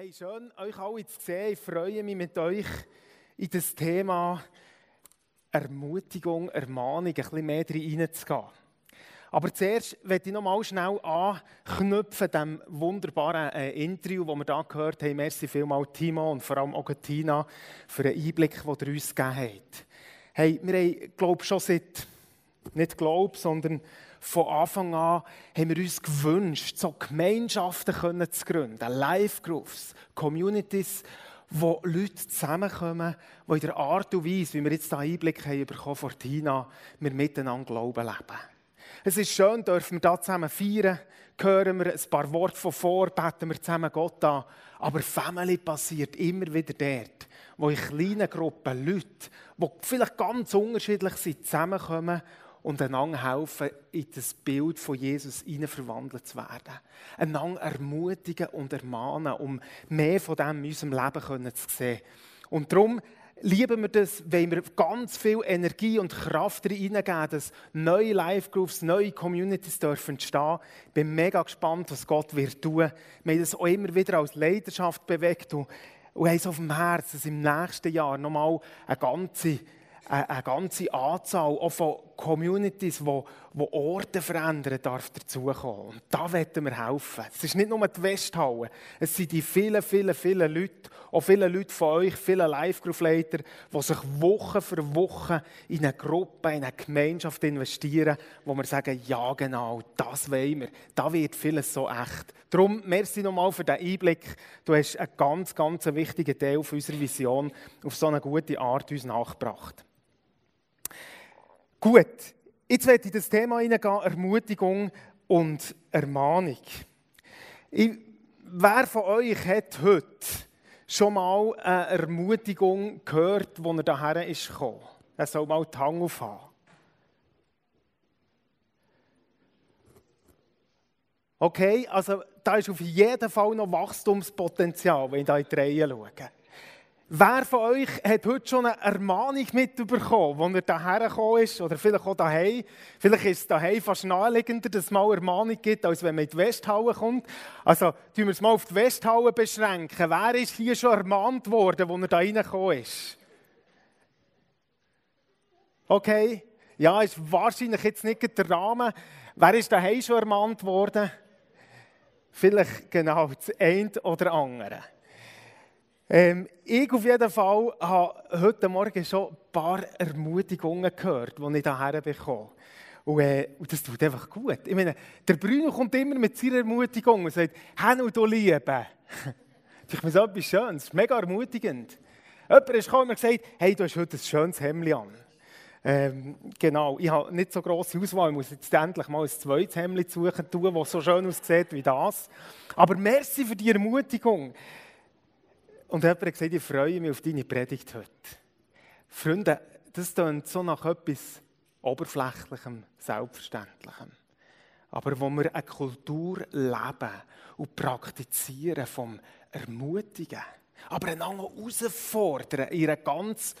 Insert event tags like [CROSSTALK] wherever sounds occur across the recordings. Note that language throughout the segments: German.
Hey, schön, euch alle zu sehen. Ich freue mich mit euch in das Thema Ermutigung, Ermahnung ein bisschen mehr reinzugehen. Aber zuerst möchte ich noch mal schnell anknüpfen dem wunderbaren äh, Interview, das wir hier gehört haben. Merci vielmals, Timo und vor allem auch Tina, für den Einblick, den ihr uns gegeben habt. Hey, wir haben, glaube schon seit, nicht glaube, sondern von Anfang an haben wir uns gewünscht, so Gemeinschaften können zu gründen, Live-Groups, Communities, wo Leute zusammenkommen, die in der Art und Weise, wie wir jetzt hier Einblick haben bekommen von Tina, wir miteinander Glauben leben. Es ist schön, dürfen wir da zusammen feiern, hören wir ein paar Worte von vor, beten wir zusammen Gott an. Aber Family passiert immer wieder dort, wo in kleinen Gruppen Leute, die vielleicht ganz unterschiedlich sind, zusammenkommen und einander helfen, in das Bild von Jesus verwandelt zu werden. Einander ermutigen und ermahnen, um mehr von dem in unserem Leben zu sehen. Und darum lieben wir das, wenn wir ganz viel Energie und Kraft reingeben, dass neue Live-Groups, neue Communities dürfen entstehen. Ich bin mega gespannt, was Gott wird tun. Wir haben das auch immer wieder als Leidenschaft bewegt und, und haben es auf dem Herzen, dass im nächsten Jahr nochmal eine ganze eine ganze Anzahl auch von Communities, die, die Orte verändern, darf dazukommen. Und da werden wir helfen. Es ist nicht nur die Westhalle, es sind die vielen, vielen, vielen Leute, auch viele Leute von euch, viele Live-Group-Leiter, die sich Woche für Woche in eine Gruppe, in eine Gemeinschaft investieren, wo wir sagen, ja genau, das wollen wir. Da wird vieles so echt. Darum, merci nochmal für den Einblick. Du hast einen ganz, ganz wichtigen Teil unserer Vision auf so eine gute Art uns nachgebracht. Gut, jetzt werde ich in das Thema hineingehen, Ermutigung und Ermahnung. Ich, wer von euch hat heute schon mal eine Ermutigung gehört, wo er daher ist gekommen? Er soll mal die Hand aufhaben. Okay, also da ist auf jeden Fall noch Wachstumspotenzial, wenn ich da in die Reihe schaue. Wer von euch hat heute schon eine Ermahnung mitbekommen, als er daher gekommen ist? Oder vielleicht auch daheim? Vielleicht ist es daheim fast naheliegender, dass es mal Ermahnung gibt, als wenn man in die Westhalle kommt. Also, tun wir es mal auf die Westhalle beschränken. Wer ist hier schon ermahnt worden, als er da reingekommen ist? Okay? Ja, ist wahrscheinlich jetzt nicht der Rahmen. Wer ist daheim schon ermahnt worden? Vielleicht genau das eine oder andere. Ähm, ich auf jeden Fall habe heute Morgen schon ein paar Ermutigungen gehört, die ich hierher bekomme. Und, äh, und, das tut einfach gut. Ich meine, der Bruno kommt immer mit seiner Ermutigung und sagt, «Hanno, du Liebe!» [LAUGHS] Ich mir so etwas Schönes, das ist mega ermutigend. Jemand ist gekommen und gesagt, «Hey, du hast heute ein schönes Hemd an.» ähm, Genau, ich habe nicht so grosse Auswahl, ich muss jetzt endlich mal ein zweites Hemd suchen, das so schön aussieht wie das. Aber merci für die Ermutigung. Und jemand hat gesagt, ich freue mich auf deine Predigt heute. Freunde, das klingt so nach etwas Oberflächlichem, Selbstverständlichem. Aber wo wir eine Kultur leben und praktizieren vom Ermutigen, aber einander herausfordern in einer ganz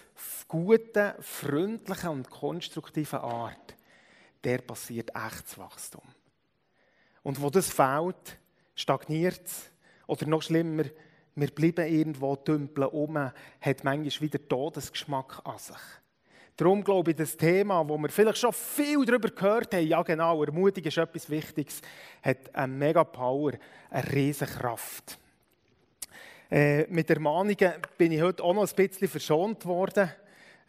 guten, freundlichen und konstruktiven Art, der passiert echtes Wachstum. Und wo das fehlt, stagniert es. Oder noch schlimmer, wir bleiben irgendwo dümpeln um, hat manchmal wieder Todesgeschmack an sich. Darum glaube ich, das Thema, wo wir vielleicht schon viel darüber gehört haben, ja genau, Ermutigung ist etwas Wichtiges, hat eine mega Power, eine riesige Kraft. Äh, mit Ermahnungen bin ich heute auch noch ein bisschen verschont worden.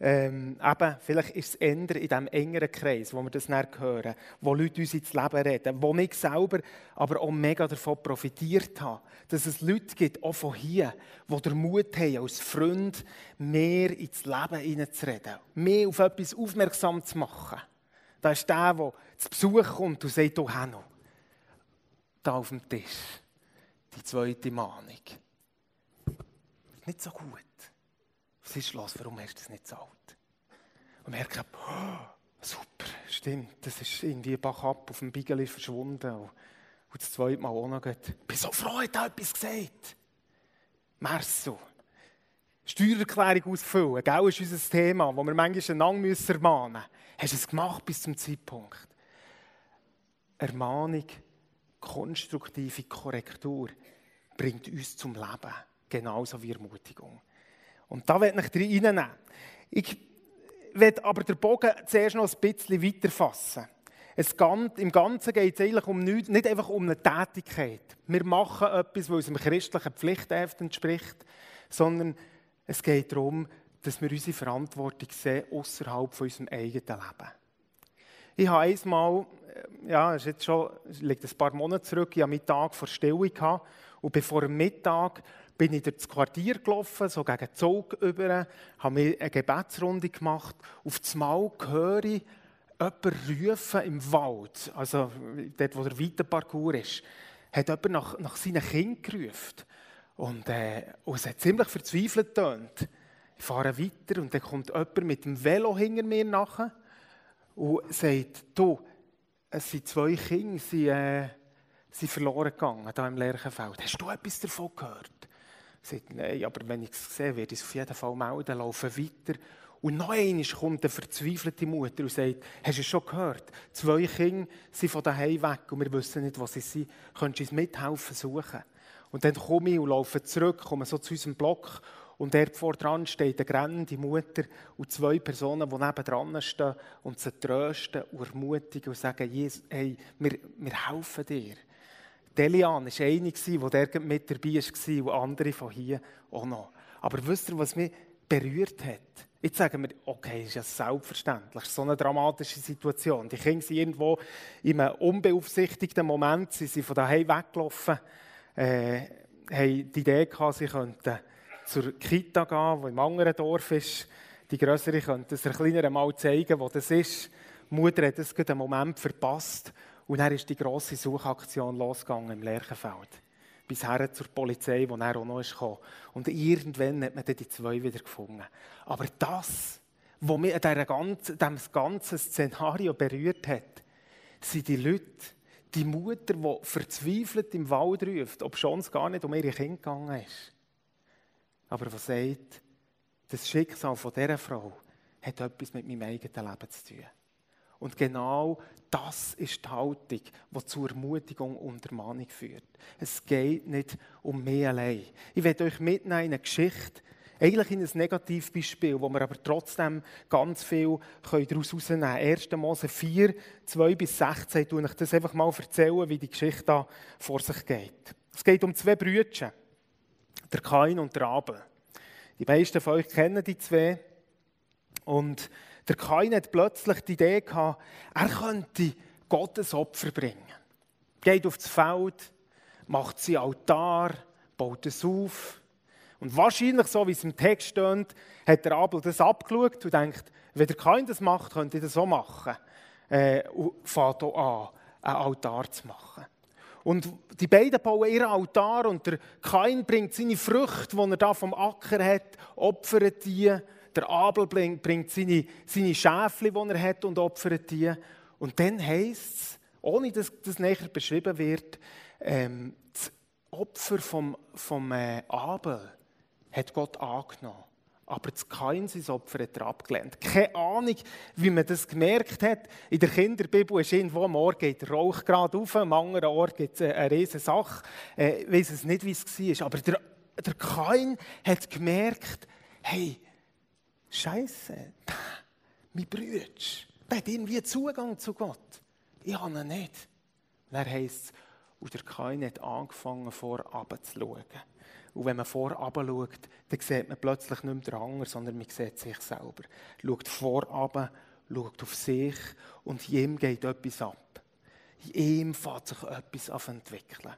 Ähm, vielleicht ist es eher in diesem engeren Kreis, wo wir das nicht hören, wo Leute uns ins Leben reden, wo ich selber aber auch mega davon profitiert habe, dass es Leute gibt, auch von hier, die den Mut haben, als Freund mehr ins Leben hineinzureden, mehr auf etwas aufmerksam zu machen. Da ist der, der zu Besuch kommt und sagt, oh Hanno, da auf dem Tisch, die zweite Mahnung. Nicht so gut. Was ist los? Warum hast du das nicht alt? Und merke, oh, super, stimmt, das ist irgendwie Bach ab auf dem Biegel verschwunden. Und, das zweite Mal auch noch. Ich bin so froh, hat er etwas gesagt. Merci. Steuererklärung ausfüllen, gell, ist unser Thema, wo wir manchmal einander ermahnen müssen. Hast du es gemacht bis zum Zeitpunkt? Ermahnung, konstruktive Korrektur bringt uns zum Leben. Genauso wie Ermutigung. Und da werde ich reinnehmen. Ich werde aber den Bogen zuerst noch ein bisschen weiter fassen. Es Im Ganzen geht es eigentlich um nichts, nicht einfach um eine Tätigkeit. Wir machen etwas, was unserem christlichen Pflichtheft entspricht, sondern es geht darum, dass wir unsere Verantwortung sehen außerhalb von unserem eigenen Leben. Ich habe einmal, äh, ja, es jetzt schon, liegt ein paar Monate zurück, ich hatte meinen Tag vor Stille gehabt, und bevor dem Mittag bin ich durch das Quartier gelaufen, so gegen Zug über, habe mir eine Gebetsrunde gemacht. Auf das Mal höre ich jemanden rufen im Wald, also dort, wo der weite Parcours ist, hat jemand nach, nach seinen Kindern gerufen. Und, äh, und es hat ziemlich verzweifelt getönt. Ich fahre weiter und dann kommt jemand mit dem Velo hinter mir nachher und sagt, du, es sind zwei Kinder, sie äh, sind verloren gegangen, hier im Lerchenfeld. Hast du etwas davon gehört? Sage, nein, aber wenn ich es sehe, werde ich es auf jeden Fall melden, laufen weiter. Und noch einmal kommt eine verzweifelte Mutter und sagt, hast du es schon gehört? Zwei Kinder sind von daheim weg und wir wissen nicht, was sie sind. Könntest du uns mithelfen suchen? Und dann komme ich und laufe zurück, komme so zu unserem Block und dort vor dran steht eine grennende Mutter und zwei Personen, die nebendran stehen und sie trösten und ermutigen und sagen, hey, wir, wir helfen dir. Delian war eine, die der mit dabei war und andere von hier auch noch. Aber wisst ihr, was mich berührt hat? Jetzt sagen wir, okay, ist ja selbstverständlich, ist so eine dramatische Situation. Die Kinder sind irgendwo in einem unbeaufsichtigten Moment, sie sind von daheim weggelaufen, äh, haben die Idee gehabt, sie könnten zur Kita gehen, die im anderen Dorf ist. Die Größere könnte es der Kleineren mal zeigen, wo das ist. Die Mutter hat es einen Moment verpasst und dann ist die grosse Suchaktion losgegangen im Lerchenfeld. Bis her zur Polizei, die dann auch noch kam. Und irgendwann hat man dann die zwei wieder gefunden. Aber das, was mich in diesem ganzen Szenario berührt hat, sind die Leute, die Mutter, die verzweifelt im Wald ruft, ob schon es gar nicht um ihre Kinder gegangen ist aber was sagt, das Schicksal von dieser Frau hat etwas mit meinem eigenen Leben zu tun. Und genau das ist die Haltung, die zur Ermutigung und Ermahnung führt. Es geht nicht um mich allein. Ich werde euch mitnehmen in eine Geschichte, eigentlich in ein Negativbeispiel, wo wir aber trotzdem ganz viel daraus herausnehmen können. 1. Mose 4, 2 bis 16, tue ich das einfach mal erzählen, wie die Geschichte da vor sich geht. Es geht um zwei Brüder der Kain und der Abel. Die meisten von euch kennen die zwei. Und der Kain hat plötzlich die Idee gehabt, er könnte Gottes Opfer bringen. Geht aufs Feld, macht sie Altar, baut es auf. Und wahrscheinlich, so wie es im Text steht, hat der Abel das abgeschaut und denkt, wenn der Kain das macht, könnte ich das auch machen. Äh, und fängt an, einen Altar zu machen. Und die beiden bauen ihren Altar und der Kain bringt seine Früchte, die er da vom Acker hat, opfert die. Der Abel bringt seine, seine Schäfchen, die er hat, und opfert die. Und dann heisst es, ohne dass das näher beschrieben wird, ähm, das Opfer vom, vom äh, Abel hat Gott angenommen aber das Kain sein Opfer hat er abgelehnt. Keine Ahnung, wie man das gemerkt hat. In der Kinderbibel ist irgendwo am Ort geht der Rauch gerade auf, am anderen Ort gibt es eine riesige Sache. Äh, ich weiß es nicht, wie es war. Aber der, der Kain hat gemerkt, hey, Scheiße, mein Bruder, der hat irgendwie Zugang zu Gott. Ich habe ihn nicht. dann heisst es, und der Kain hat angefangen, vorab zu schauen. Und wenn man vorab schaut, dann sieht man plötzlich nicht mehr den Anger, sondern man sieht sich selber. Schaut vorab, schaut auf sich und ihm geht etwas ab. Ihm fängt sich etwas an entwickeln. Ein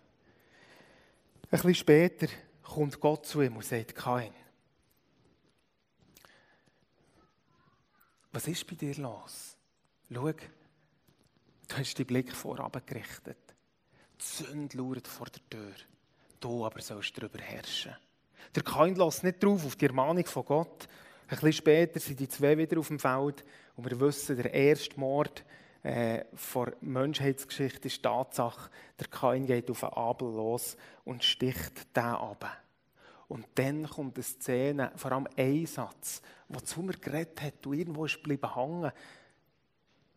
bisschen später kommt Gott zu ihm und sagt, Kain, was ist bei dir los? Schau, du hast den Blick vorab gerichtet. Die Sünde lauert vor der Tür. Du aber sollst darüber herrschen. Der Kain lässt nicht drauf auf die Ermahnung von Gott. Ein bisschen später sind die zwei wieder auf dem Feld und wir wissen, der erste Mord äh, der Menschheitsgeschichte ist Tatsache, der Kain geht auf einen Abel los und sticht den ab. Und dann kommt eine Szene, vor allem ein Satz, der zu mir geredet hat und irgendwo ist geblieben hängen.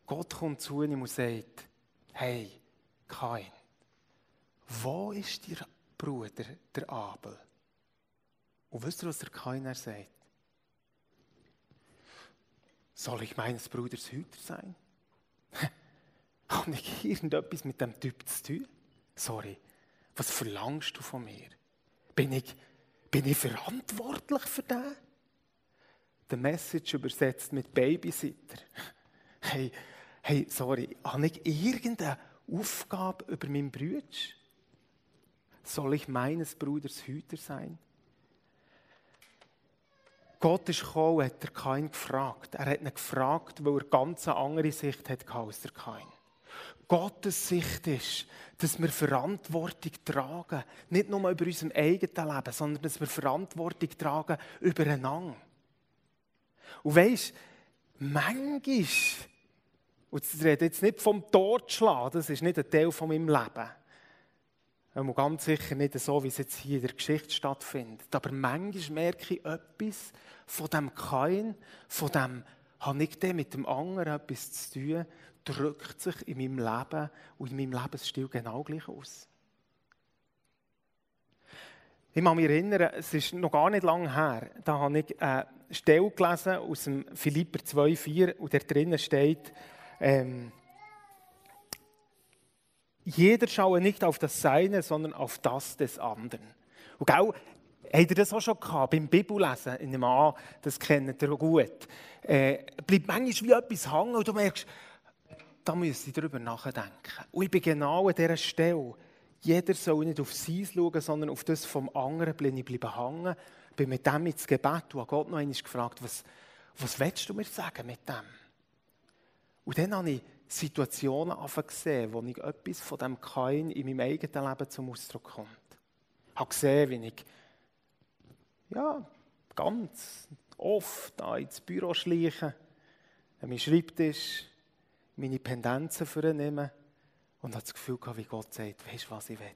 Gott kommt zu ihm und sagt, hey, Kain, wo ist dir Bruder, der Abel. Und wisst ihr, was der Kainer sagt? Soll ich meines Bruders Hüter sein? [LAUGHS] Habe ich irgendetwas mit dem Typ zu tun? Sorry, was verlangst du von mir? Bin ich, bin ich verantwortlich für den? Der Message übersetzt mit Babysitter. Hey, hey, sorry, habe ich irgendeine Aufgabe über meinen Bruder? Soll ich meines Bruders Hüter sein? Gott ist gekommen, hat er Kain gefragt. Er hat ihn gefragt, weil er ganz eine andere Sicht hat als der Kain. Gottes Sicht ist, dass wir Verantwortung tragen. Nicht nur über unser eigenes Leben, sondern dass wir Verantwortung tragen übereinander. Und weisst, manchmal, und ich rede jetzt nicht vom Totschlagen, das ist nicht ein Teil von meinem Leben. Und ganz sicher nicht so, wie es jetzt hier in der Geschichte stattfindet. Aber manchmal merke ich etwas von dem Kain, von dem, habe ich denn mit dem anderen etwas zu tun, drückt sich in meinem Leben und in meinem Lebensstil genau gleich aus. Ich kann mich erinnern, es ist noch gar nicht lange her, da habe ich eine Stelle gelesen aus dem Philipper 2,4 und da drinnen steht, ähm, jeder schaue nicht auf das Seine, sondern auf das des anderen. Und auch, habt ihr das auch schon gehabt, beim Bibellesen, in dem A, das kennt ihr gut, äh, bleibt manchmal wie etwas hängen und du merkst, da müsste ich darüber nachdenken. Und ich bin genau an dieser Stelle. Jeder soll nicht auf sein schauen, sondern auf das vom anderen bin ich bleiben hängen. Bin mit dem ins Gebet und habe Gott noch einmal gefragt, was, was willst du mir sagen mit dem? Und dann habe ich Situationen gesehen, wo ich etwas von dem Kain in meinem eigenen Leben zum Ausdruck kommt. Ich habe gesehen, wie ich ja, ganz oft da ins Büro schleiche, an meinem Schreibtisch, meine Pendenzen vornehmen und habe das Gefühl gehabt, wie Gott sagt, weißt du, was ich will?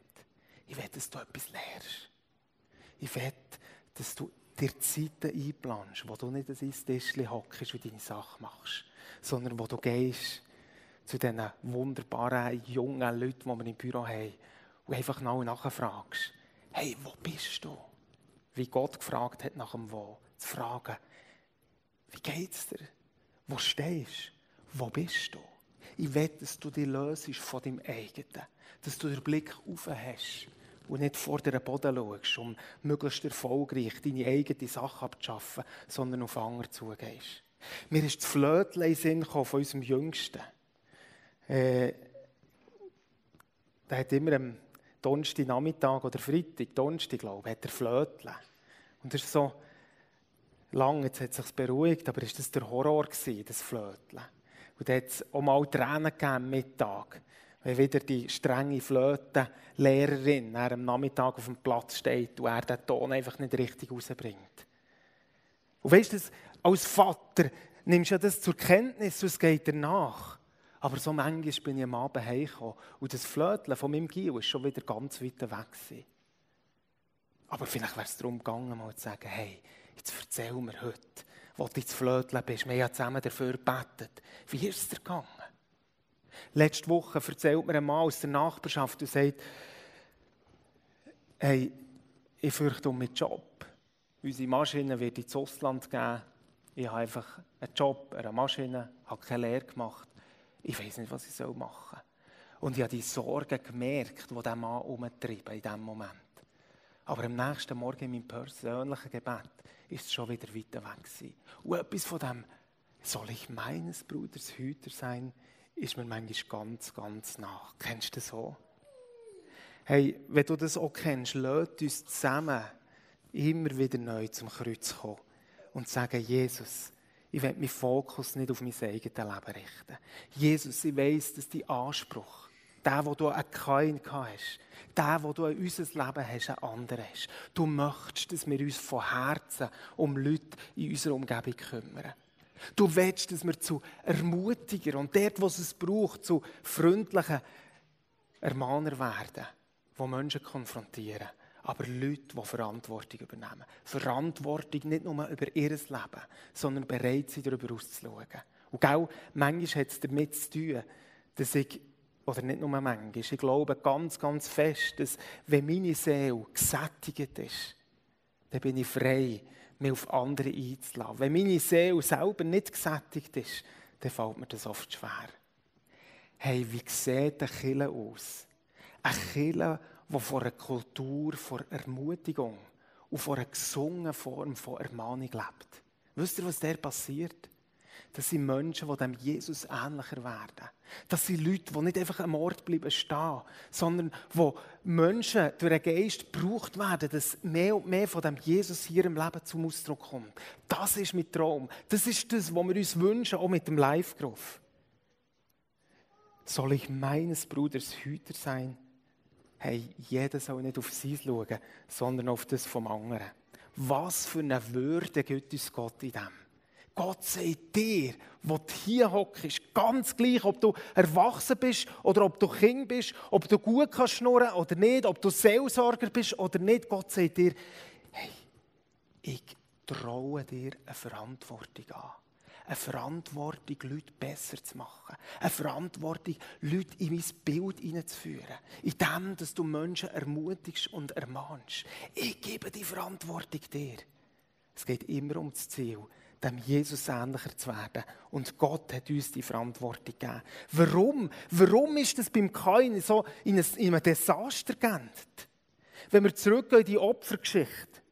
Ich will, dass du etwas lernst. Ich will, dass du dir Zeiten einplanst, wo du nicht an dein Tischchen hockst und deine Sache machst, sondern wo du gehst zu diesen wunderbaren jungen Leuten, die wir im Büro haben, und einfach nachfragst, hey, wo bist du? Wie Gott gefragt hat nach dem Wo. Zu fragen, wie geht's dir? Wo stehst du? Wo bist du? Ich will, dass du dich löst von deinem eigenen. Dass du den Blick auf hast und nicht vor den Boden schaust, um möglichst erfolgreich deine eigene Sache abzuschaffen, sondern auf andere zugehst. Mir ist das Flötle in Sinn von unserem Jüngsten. Äh, der hat immer am Donnerstag Nachmittag oder Freitag, Donnerstag, glaube ich, hat er Flötle. Und das ist so lang, jetzt hat es sich beruhigt, aber ist das der Horror gewesen, das Flötle? Und da hat es auch mal Tränen gegeben am Mittag, wenn wieder die strenge Flötenlehrerin am Nachmittag auf dem Platz steht und er den Ton einfach nicht richtig rausbringt. Und weißt du, als Vater nimmst du das zur Kenntnis und es geht dir nach. Aber so manchmal bin ich am Abend heimgekommen und das Flöteln von meinem Gil war schon wieder ganz weit weg. Gewesen. Aber vielleicht wäre es darum gegangen, mal zu sagen, hey, jetzt erzähl mir heute, wo du ins Flöteln bist. Wir haben zusammen dafür gebetet. Wie ist es dir gegangen? Letzte Woche erzählt mir ein Mann aus der Nachbarschaft und sagt, hey, ich fürchte um meinen Job. Unsere Maschine wird ins Ausland gehen. Ich habe einfach einen Job, eine Maschine, habe keine Lehre gemacht ich weiß nicht, was ich machen soll. Und ich habe die Sorgen gemerkt, die dieser Mann umtreiben in diesem Moment. Aber am nächsten Morgen in meinem persönlichen Gebet ist es schon wieder weiter weg gewesen. Und etwas von dem, soll ich meines Bruders Hüter sein, ist mir manchmal ganz, ganz nach. Kennst du das so? Hey, wenn du das auch kennst, lass uns zusammen immer wieder neu zum Kreuz kommen und sagen, Jesus, ich will meinen Fokus nicht auf mein eigenes Leben richten. Jesus, ich weiss, dass dein Anspruch, der, wo du an Kain hast, der, wo du in unser Leben hast, ein anderer ist. Du möchtest, dass wir uns von Herzen um Leute in unserer Umgebung kümmern. Du willst, dass wir zu Ermutiger und dort, wo es es braucht, zu freundlichen Ermahner werden, die Menschen konfrontieren aber Leute, die Verantwortung übernehmen. Verantwortung nicht nur über ihr Leben, sondern bereit sind, darüber auszuschauen. Und auch manchmal hat es damit zu tun, dass ich oder nicht nur manchmal, ich glaube ganz, ganz fest, dass wenn meine Seele gesättigt ist, dann bin ich frei, mich auf andere einzulassen. Wenn meine Seele selber nicht gesättigt ist, dann fällt mir das oft schwer. Hey, wie sieht eine Kille aus? Eine Kille, die von einer Kultur, von Ermutigung und von einer gesungenen Form von Ermahnung lebt. Wisst ihr, was da passiert? Das sind Menschen, die dem Jesus ähnlicher werden. Das sind Leute, die nicht einfach am Ort bleiben stehen, sondern wo Menschen durch den Geist gebraucht werden, dass mehr und mehr von dem Jesus hier im Leben zum Ausdruck kommt. Das ist mein Traum. Das ist das, was wir uns wünschen, auch mit dem Live-Groove. Soll ich meines Bruders Hüter sein? Hey, jeder soll nicht auf sie schauen, sondern auf das vom anderen. Was für eine Würde gibt uns Gott in dem? Gott sagt dir, wo du hier hockst, ganz gleich, ob du erwachsen bist oder ob du Kind bist, ob du gut kannst schnurren oder nicht, ob du Seelsorger bist oder nicht. Gott sagt dir, hey, ich traue dir eine Verantwortung an. Eine Verantwortung, Leute besser zu machen. Eine Verantwortung, Leute in mein Bild hineinzuführen. In dem, dass du Menschen ermutigst und ermahnst. Ich gebe die Verantwortung dir. Es geht immer um das Ziel dem Jesus ähnlicher zu werden. Und Gott hat uns die Verantwortung gegeben. Warum? Warum ist das beim Kain so in, einem Desaster geendet? Wenn wir zurückgehen in die Opfergeschichte,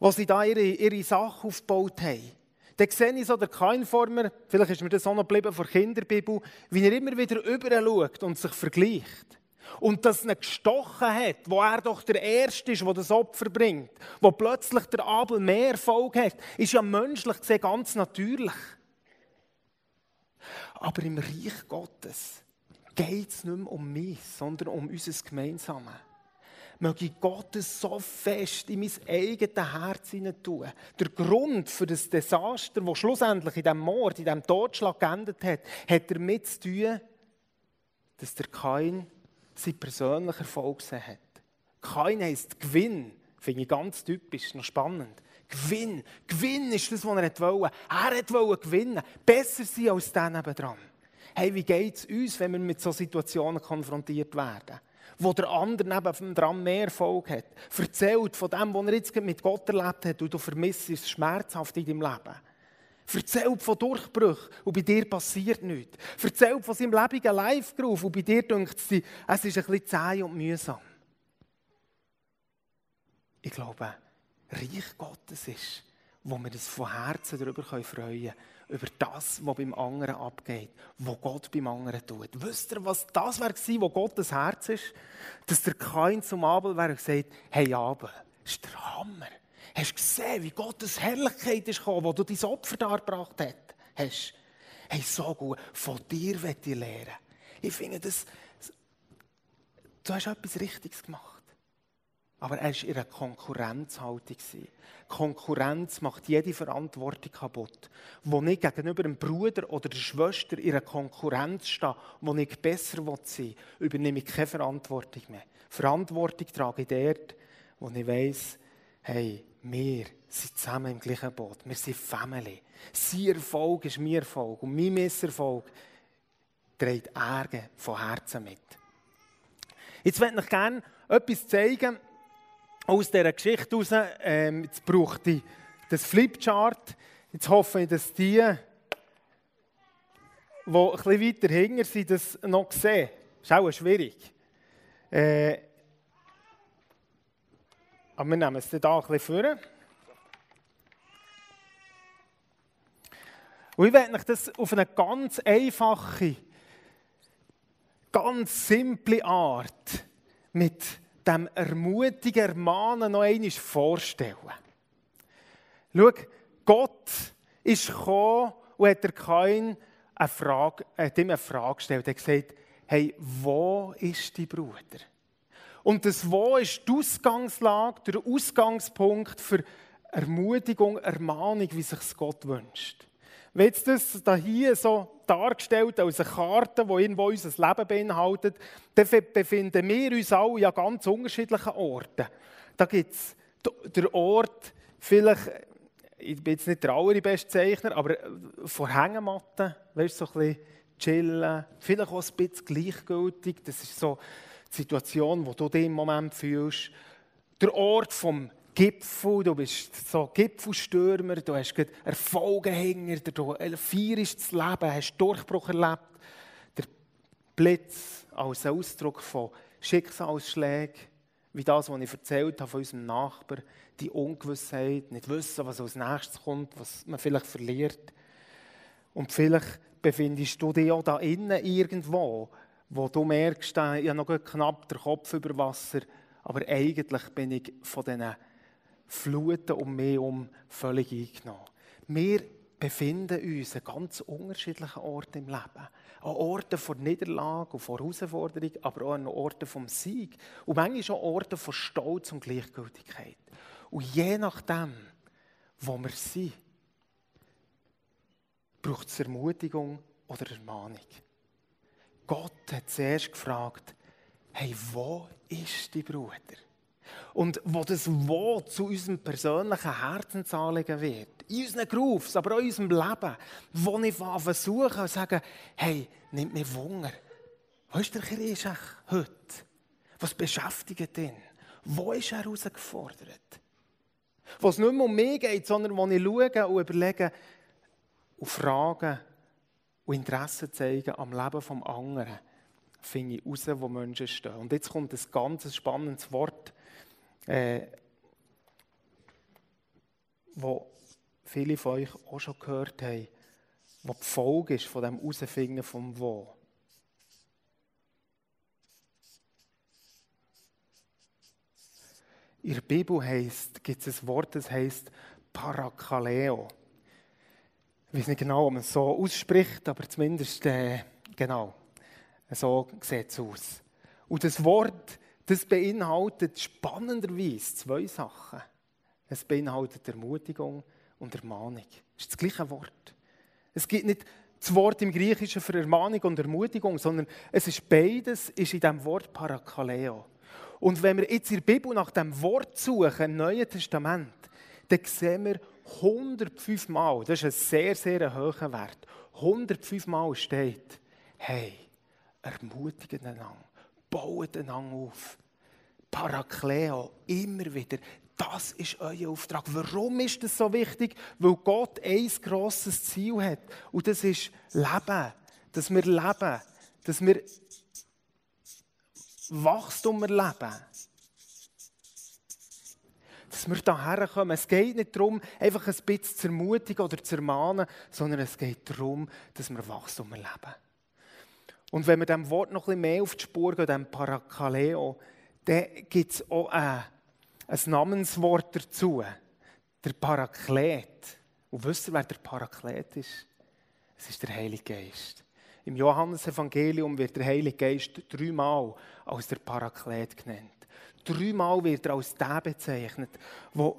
wo sie da ihre, ihre Sache aufgebaut haben, dann sehe ich so vor mir, vielleicht ist mir das auch noch geblieben vor Kinderbibel, wie er immer wieder überall schaut und sich vergleicht. Und dass ihn gestochen hat, wo er doch der Erste ist, der das Opfer bringt, wo plötzlich der Abel mehr Erfolg hat, ist ja menschlich gesehen ganz natürlich. Aber im Reich Gottes geht es nicht mehr um mich, sondern um unser Gemeinsames. Möge Gott es so fest in mein eigenes Herz tun. Der Grund für das Desaster, das schlussendlich in diesem Mord, in diesem Totschlag geendet hat, hat damit zu tun, dass der Kain sein persönlicher Erfolg gesehen hat. Kein heisst Gewinn. Finde ich ganz typisch, noch spannend. Gewinn. Gewinn ist das, was er wollte. Er wollte gewinnen. Besser sein als der nebenan. Hey, wie geht es uns, wenn wir mit solchen Situationen konfrontiert werden? Wo der andere nebenan mehr Erfolg hat. Erzählt von dem, was er jetzt mit Gott erlebt hat und du vermisst es schmerzhaft in deinem Leben. Erzählt von Durchbrüchen und bei dir passiert nichts. Erzählt von seinem lebigen Live-Groove und bei dir denkt es, es ist ein bisschen zäh und mühsam. Ich glaube, Reich Gottes ist, wo wir uns von Herzen darüber freuen können, über das, was beim anderen abgeht, was Gott beim anderen tut. Wisst ihr, was das war, was Gottes Herz ist? Dass der Kain zum Abel wäre und gesagt, hey Abel, ist der Hammer. Hast du gesehen, wie Gottes Herrlichkeit ist gekommen, wo du dein Opfer dargebracht hast? Hey, so gut. Von dir will ich lernen. Ich finde, das, du hast etwas Richtiges gemacht. Aber er war in einer Konkurrenzhaltung. Konkurrenz macht jede Verantwortung kaputt. Wo ich gegenüber einem Bruder oder der Schwester in einer Konkurrenz stehe, wo ich besser sein will, übernehme ich keine Verantwortung mehr. Verantwortung trage ich dort, wo ich weiss, hey, wir sind zusammen im gleichen Boot. Wir sind Family. Sein Erfolg ist mein Erfolg und mein Misserfolg trägt Ärger von Herzen mit. Jetzt möchte ich gerne etwas zeigen aus dieser Geschichte heraus. Ähm, jetzt braucht ich das Flipchart. Jetzt hoffe ich, dass die, die ein bisschen weiter hinten sind, das noch sehen. Das ist auch schwierig. Äh, aber wir nehmen es hier ein bisschen vor. Und ich werde euch das auf eine ganz einfache, ganz simple Art mit dem ermutigen Ermahnen noch einmal vorstellen. Schau, Gott ist gekommen und hat Kain eine Frage, hat ihm eine Frage gestellt. Er hat gesagt, hey, wo ist dein Bruder? Und das Wo ist die Ausgangslage, der Ausgangspunkt für Ermutigung, Ermahnung, wie sich Gott wünscht. Wenn jetzt das hier so dargestellt als eine Karte, die irgendwo unser Leben beinhaltet, dann befinden wir uns alle an ganz unterschiedlichen Orten. Da gibt es den Ort, vielleicht, ich bin jetzt nicht der allerbeste Zeichner, aber vor Hängematten, weißt du, so ein bisschen chillen, vielleicht auch ein bisschen gleichgültig. Das ist so die Situation, die du dich im Moment fühlst. Der Ort vom Gipfel, du bist so Gipfelstürmer, du hast Erfolge hinter du feierst das Leben, hast Durchbruch erlebt. Der Blitz als Ausdruck von Schicksalsschlägen, wie das, was ich erzählt habe von unserem Nachbar, die Ungewissheit, nicht wissen, was als nächstes kommt, was man vielleicht verliert. Und vielleicht befindest du dich auch da innen irgendwo, wo du merkst, ich habe noch knapp den Kopf über Wasser, aber eigentlich bin ich von diesen Fluten um mich herum völlig eingenommen. Wir befinden uns an ganz unterschiedlichen Orten im Leben. An Orten von Niederlage und von Herausforderung, aber auch an Orten vom Sieg. Und manchmal auch Orten von Stolz und Gleichgültigkeit. Und je nachdem, wo wir sind, braucht es Ermutigung oder Ermahnung. Gott hat zuerst gefragt, hey, wo ist die Bruder? Und wo das Wo zu unserem persönlichen Herzensanliegen wird, in unseren Grufs, aber auch in unserem Leben, wo ich versuche und sage, hey, nimm mir Wunder. Wo ist der Christ heute? Was beschäftigt ihn? Wo ist er herausgefordert? Wo es nicht mehr um mich geht, sondern wo ich schaue und überlege und frage und Interesse zeige am Leben des anderen, finde ich heraus, wo Menschen stehen. Und jetzt kommt ein ganz spannendes Wort, äh, wo viele von euch auch schon gehört haben, was die Folge ist von dem Herausfinden vom Wo. In der Bibel gibt es ein Wort, das heißt Parakaleo. Ich weiß nicht genau, ob man es so ausspricht, aber zumindest äh, genau, so sieht es aus. Und das Wort das beinhaltet spannenderweise zwei Sachen. Es beinhaltet Ermutigung und Ermahnung. Das ist das gleiche Wort. Es gibt nicht das Wort im Griechischen für Ermahnung und Ermutigung, sondern es ist beides ist in dem Wort Parakaleo. Und wenn wir jetzt in der Bibel nach dem Wort suchen, im Neuen Testament, dann sehen wir 105 Mal, das ist ein sehr, sehr hoher Wert, 105 Mal steht, hey, ermutigt einander baut einander auf. Parakleo, immer wieder. Das ist euer Auftrag. Warum ist das so wichtig? Weil Gott ein grosses Ziel hat. Und das ist Leben. Dass wir leben. Dass wir Wachstum erleben. Dass wir hierher kommen. Es geht nicht darum, einfach ein bisschen zu ermutigen oder zu ermahnen, sondern es geht darum, dass wir Wachstum erleben. Und wenn wir dem Wort noch ein mehr auf die Spur gehen, dem Parakaleo, dann gibt es auch ein, ein Namenswort dazu. Der Paraklet. Und wisst ihr, wer der Paraklet ist? Es ist der Heilige Geist. Im Johannesevangelium wird der Heilige Geist dreimal als der Paraklet genannt. Dreimal wird er als der bezeichnet, der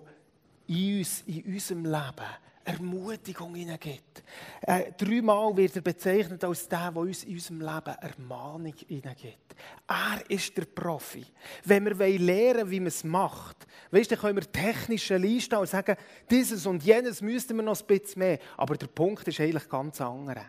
in uns, in unserem Leben Ermutigung hineingibt. Äh, dreimal wird er bezeichnet als der, der uns in unserem Leben Ermahnung hineingibt. Er ist der Profi. Wenn wir lernen wie man es macht, weißt, dann können wir technisch Liste und sagen, dieses und jenes müssten wir noch ein bisschen mehr. Aber der Punkt ist eigentlich ganz anderer.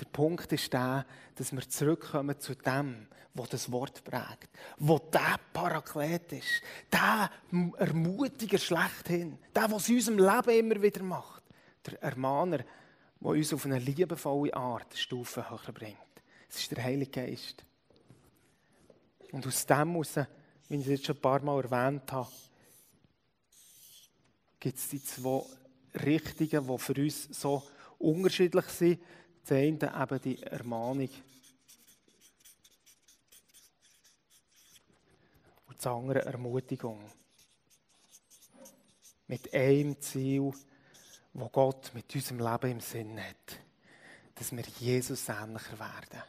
Der Punkt ist der, dass wir zurückkommen zu dem, wo das Wort prägt, wo der Paraklet ist, der Ermutiger schlechthin, der, was in unserem Leben immer wieder macht der Ermahner, der uns auf eine liebevolle Art eine Stufe höher bringt. Es ist der Heilige Geist. Und aus dem heraus, wie ich es jetzt schon ein paar Mal erwähnt habe, gibt es die zwei Richtungen, die für uns so unterschiedlich sind. Das eine eben die Ermahnung. Und das andere Ermutigung. Mit einem Ziel, wo Gott mit unserem Leben im Sinn hat, dass wir Jesus ähnlicher werden.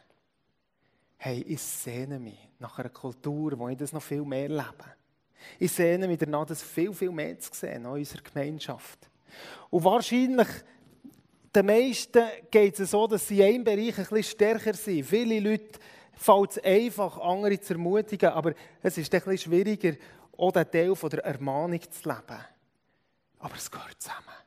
Hey, ich sehne mich nach einer Kultur, wo ich das noch viel mehr lebe. Ich sehne mich danach, das viel, viel mehr zu sehen in unserer Gemeinschaft. Und wahrscheinlich den meisten geht es so, dass sie in einem Bereich ein bisschen stärker sind. Viele Leute fällt es einfach, andere zu ermutigen, aber es ist ein schwieriger, auch den Teil der Ermahnung zu leben. Aber es gehört zusammen.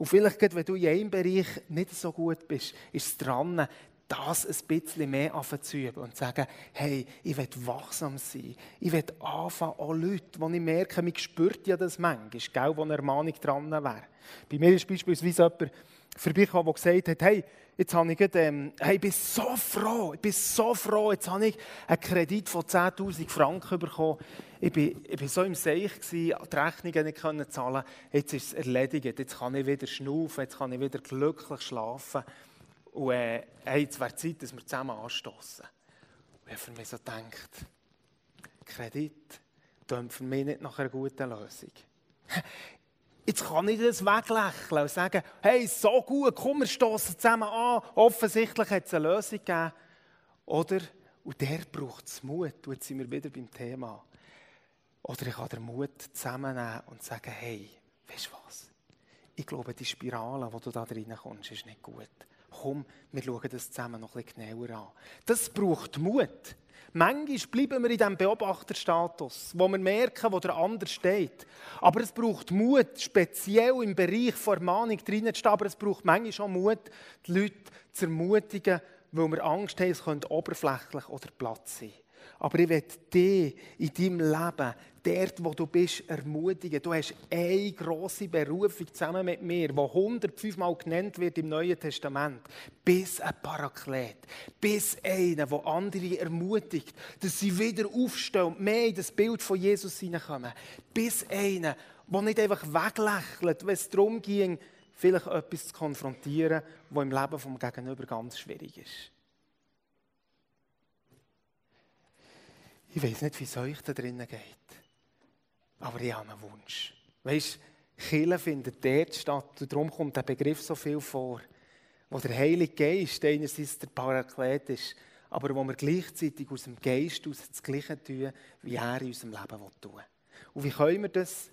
Und vielleicht, wenn du in einem Bereich nicht so gut bist, ist es dran, das ein bisschen mehr anfangen und sagen, hey, ich will wachsam sein. Ich will anfangen, auch Leute, die ich merke, mich spürt ja das manchmal, gell, wo eine Ermahnung dran wäre. Bei mir ist beispielsweise jemand vorbeigekommen, der gesagt hat, hey, jetzt habe ich, gerade, ähm, hey, ich bin so froh, ich bin so froh, jetzt habe ich einen Kredit von 10'000 Franken bekommen. Ich bin, ich bin so im Seich gewesen, die Rechnungen nicht können zahlen. Jetzt ist es erledigt, jetzt kann ich wieder schnaufen, jetzt kann ich wieder glücklich schlafen. Und äh, hey, es wäre Zeit, dass wir zusammen anstoßen. Und ich für mich so gedacht, Kredit klingt für mich nicht nach einer guten Lösung. Jetzt kann ich das weglächeln und sagen, hey, so gut, komm, wir stoßen zusammen an. Offensichtlich hat es eine Lösung gegeben. Oder, und der braucht es Mut. Jetzt sind wir wieder beim Thema. Oder ich kann den Mut zusammennehmen und sagen, hey, weißt du was? Ich glaube, die Spirale, wo du da reinkommst, ist nicht gut komm, wir schauen das zusammen noch ein bisschen genauer an. Das braucht Mut. Manchmal bleiben wir in diesem Beobachterstatus, wo wir merken, wo der andere steht. Aber es braucht Mut, speziell im Bereich der Ermahnung reinzustehen. Aber es braucht manchmal auch Mut, die Leute zu ermutigen, weil wir Angst haben, es könnte oberflächlich oder platt sein. Aber ich will dich in deinem Leben, dort wo du bist, ermutigen. Du hast eine grosse Berufung zusammen mit mir, die 105 Mal genannt wird im Neuen Testament. Bis ein Paraklet. Bis einer, der andere ermutigt, dass sie wieder aufstehen und mehr in das Bild von Jesus hineinkommen. Bis einer, der nicht einfach weglächelt, wenn es darum ging, vielleicht etwas zu konfrontieren, was im Leben vom Gegenüber ganz schwierig ist. Ich weiß nicht, wie es euch da drinnen geht. Aber ich habe einen Wunsch. Weißt du, Kirche findet dort statt und darum kommt der Begriff so viel vor, wo der Heilige Geist einerseits der Paraklet ist, aber wo wir gleichzeitig aus dem Geist aus das Gleiche tun, wie er in unserem Leben tun will. Und wie können wir das?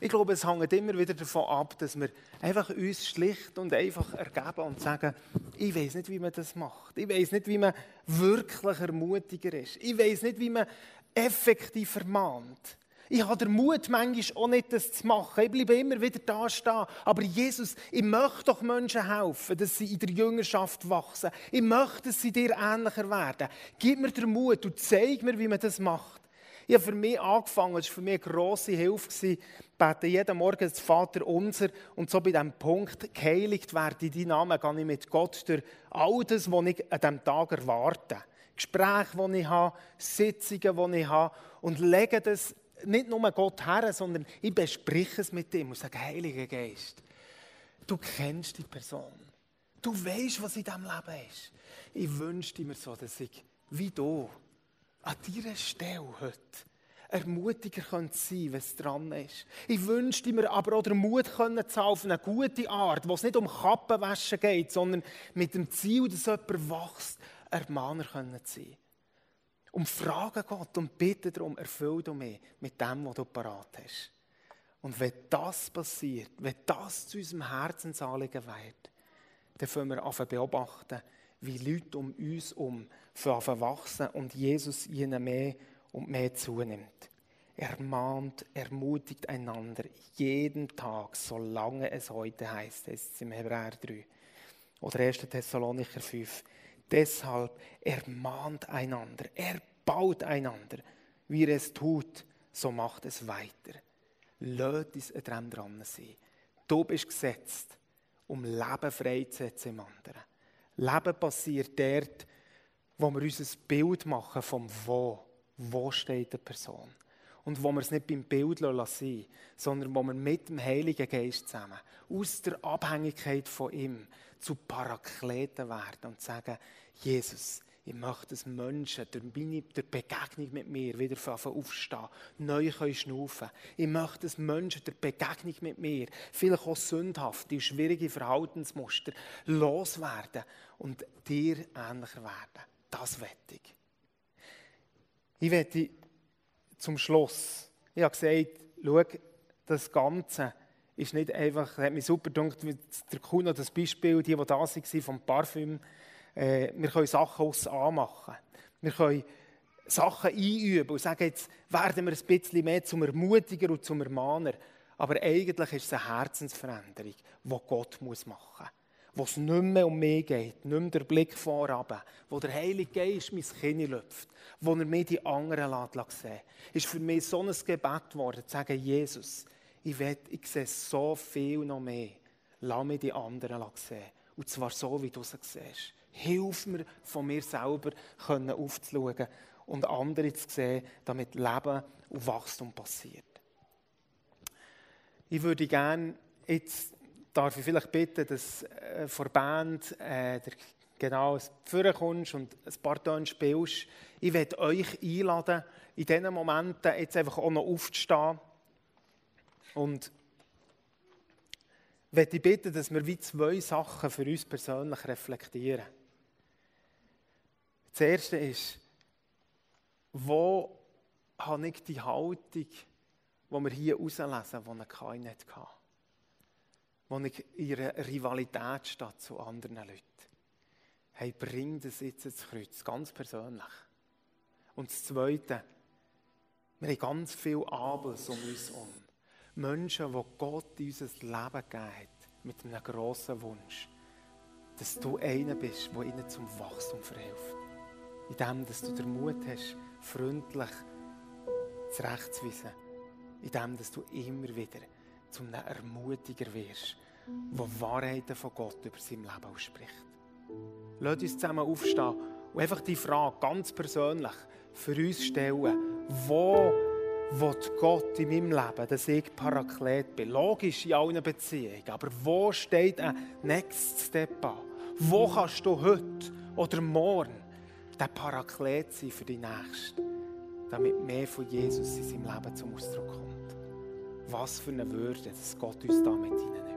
Ich glaube, es hängt immer wieder davon ab, dass wir einfach uns schlicht und einfach ergeben und sagen, ich weiß nicht, wie man das macht. Ich weiß nicht, wie man wirklich ermutiger ist. Ich weiß nicht, wie man effektiv ermahnt. Ich habe den Mut, manchmal auch nicht das zu machen. Ich bleibe immer wieder da stehen. Aber Jesus, ich möchte doch Menschen helfen, dass sie in der Jüngerschaft wachsen. Ich möchte, dass sie dir ähnlicher werden. Gib mir den Mut und zeig mir, wie man das macht. Ich habe für mich angefangen, es war für mich eine grosse Hilfe. Ich bete jeden Morgen das Vater unser und so bei diesem Punkt geheiligt werde in deinem Namen, gehe ich mit Gott durch all das, was ich an diesem Tag erwarte. Gespräche, die ich habe, Sitzungen, die ich habe und lege das nicht nur Gott her, sondern ich bespreche es mit ihm und sage, Heiliger Geist, du kennst die Person. Du weißt, was in diesem Leben ist. Ich wünschte mir so, dass ich, wie du, an dieser Stelle heute ermutiger sein könnte, wenn es dran ist. Ich wünschte mir aber auch den Mut können zu auf eine gute Art, wo es nicht um Kappenwaschen geht, sondern mit dem Ziel, dass jemand wächst, Ermahner können sein. Und frage Gott und bitte darum, erfüll du mich mit dem, was du parat hast. Und wenn das passiert, wenn das zu unserem Herzensanliegen wird, dann können wir beobachten, wie Leute um uns herum wachsen und Jesus ihnen mehr und mehr zunimmt. Er mahnt, ermutigt einander jeden Tag, solange es heute heißt, es ist im Hebräer 3 oder 1. Thessalonicher 5. Deshalb ermahnt einander, er baut einander. Wie er es tut, so macht es weiter. Lasst uns an dem dran sein. Du bist gesetzt, um Leben freizusetzen im anderen. Leben passiert dort, wo wir uns ein Bild machen vom Wo. Wo steht eine Person? Und wo wir es nicht beim Bild lassen, sondern wo wir mit dem Heiligen Geist zusammen, aus der Abhängigkeit von ihm, zu Parakleten werden und sagen, Jesus, ich möchte, dass Menschen durch, meine, durch Begegnung mit mir wieder aufstehen, neu können schnaufen Ich möchte, dass Menschen durch Begegnung mit mir, vielleicht auch sündhafte, schwierige Verhaltensmuster, loswerden und dir ähnlicher werden. Das wette ich. Ich wette zum Schluss, ich habe gesagt, schau, das Ganze ist nicht einfach, das hat mich super gedacht, der Kuno das Beispiel, die, die da waren, vom Parfüm, äh, wir können Sachen aus anmachen. Wir können Sachen einüben und sagen, jetzt werden wir ein bisschen mehr zum Ermutiger und zum Ermahner. Aber eigentlich ist es eine Herzensveränderung, die Gott machen muss wo es nicht mehr um mich geht, nicht mehr der Blick vorab, wo der Heilige Geist mein Kind lüpft, wo er mir die anderen lässt sehen ist für mich so ein Gebet geworden, zu sagen, Jesus, ich, will, ich sehe so viel noch mehr, lass mich die anderen sehen. Und zwar so, wie du sie siehst. Hilf mir, von mir selber aufzuschauen und andere zu sehen, damit Leben und Wachstum passiert. Ich würde gerne jetzt darf ich vielleicht bitten, dass äh, vor Band äh, der, genau kommst und ein paar Töne spielst. Ich werde euch einladen, in diesen Momenten jetzt einfach auch noch aufzustehen. Und ich ich bitten, dass wir wie zwei Sachen für uns persönlich reflektieren. Das erste ist, wo habe ich die Haltung, die wir hier herauslesen, die ich keine hatte? Wo ich einer Rivalität statt zu anderen Leuten. Hey, bring das jetzt ins Kreuz, ganz persönlich. Und das Zweite, wir haben ganz viele Abels um uns herum. Menschen, die Gott in unser Leben gegeben hat, mit einem grossen Wunsch, dass du einer bist, der ihnen zum Wachstum verhilft. In dem, dass du den Mut hast, freundlich zurechtzuweisen. In dem, dass du immer wieder zu einem Ermutiger wirst, der Wahrheiten von Gott über sein Leben ausspricht. Lass uns zusammen aufstehen und einfach die Frage ganz persönlich für uns stellen, wo wird Gott in meinem Leben, dass ich Paraklet bin? Logisch in allen Beziehungen, aber wo steht ein Next Step an? Wo kannst du heute oder morgen der Paraklet sein für die Nächsten, damit mehr von Jesus in seinem Leben zum Ausdruck kommt? Was für eine Würde, dass Gott uns damit hineinnimmt.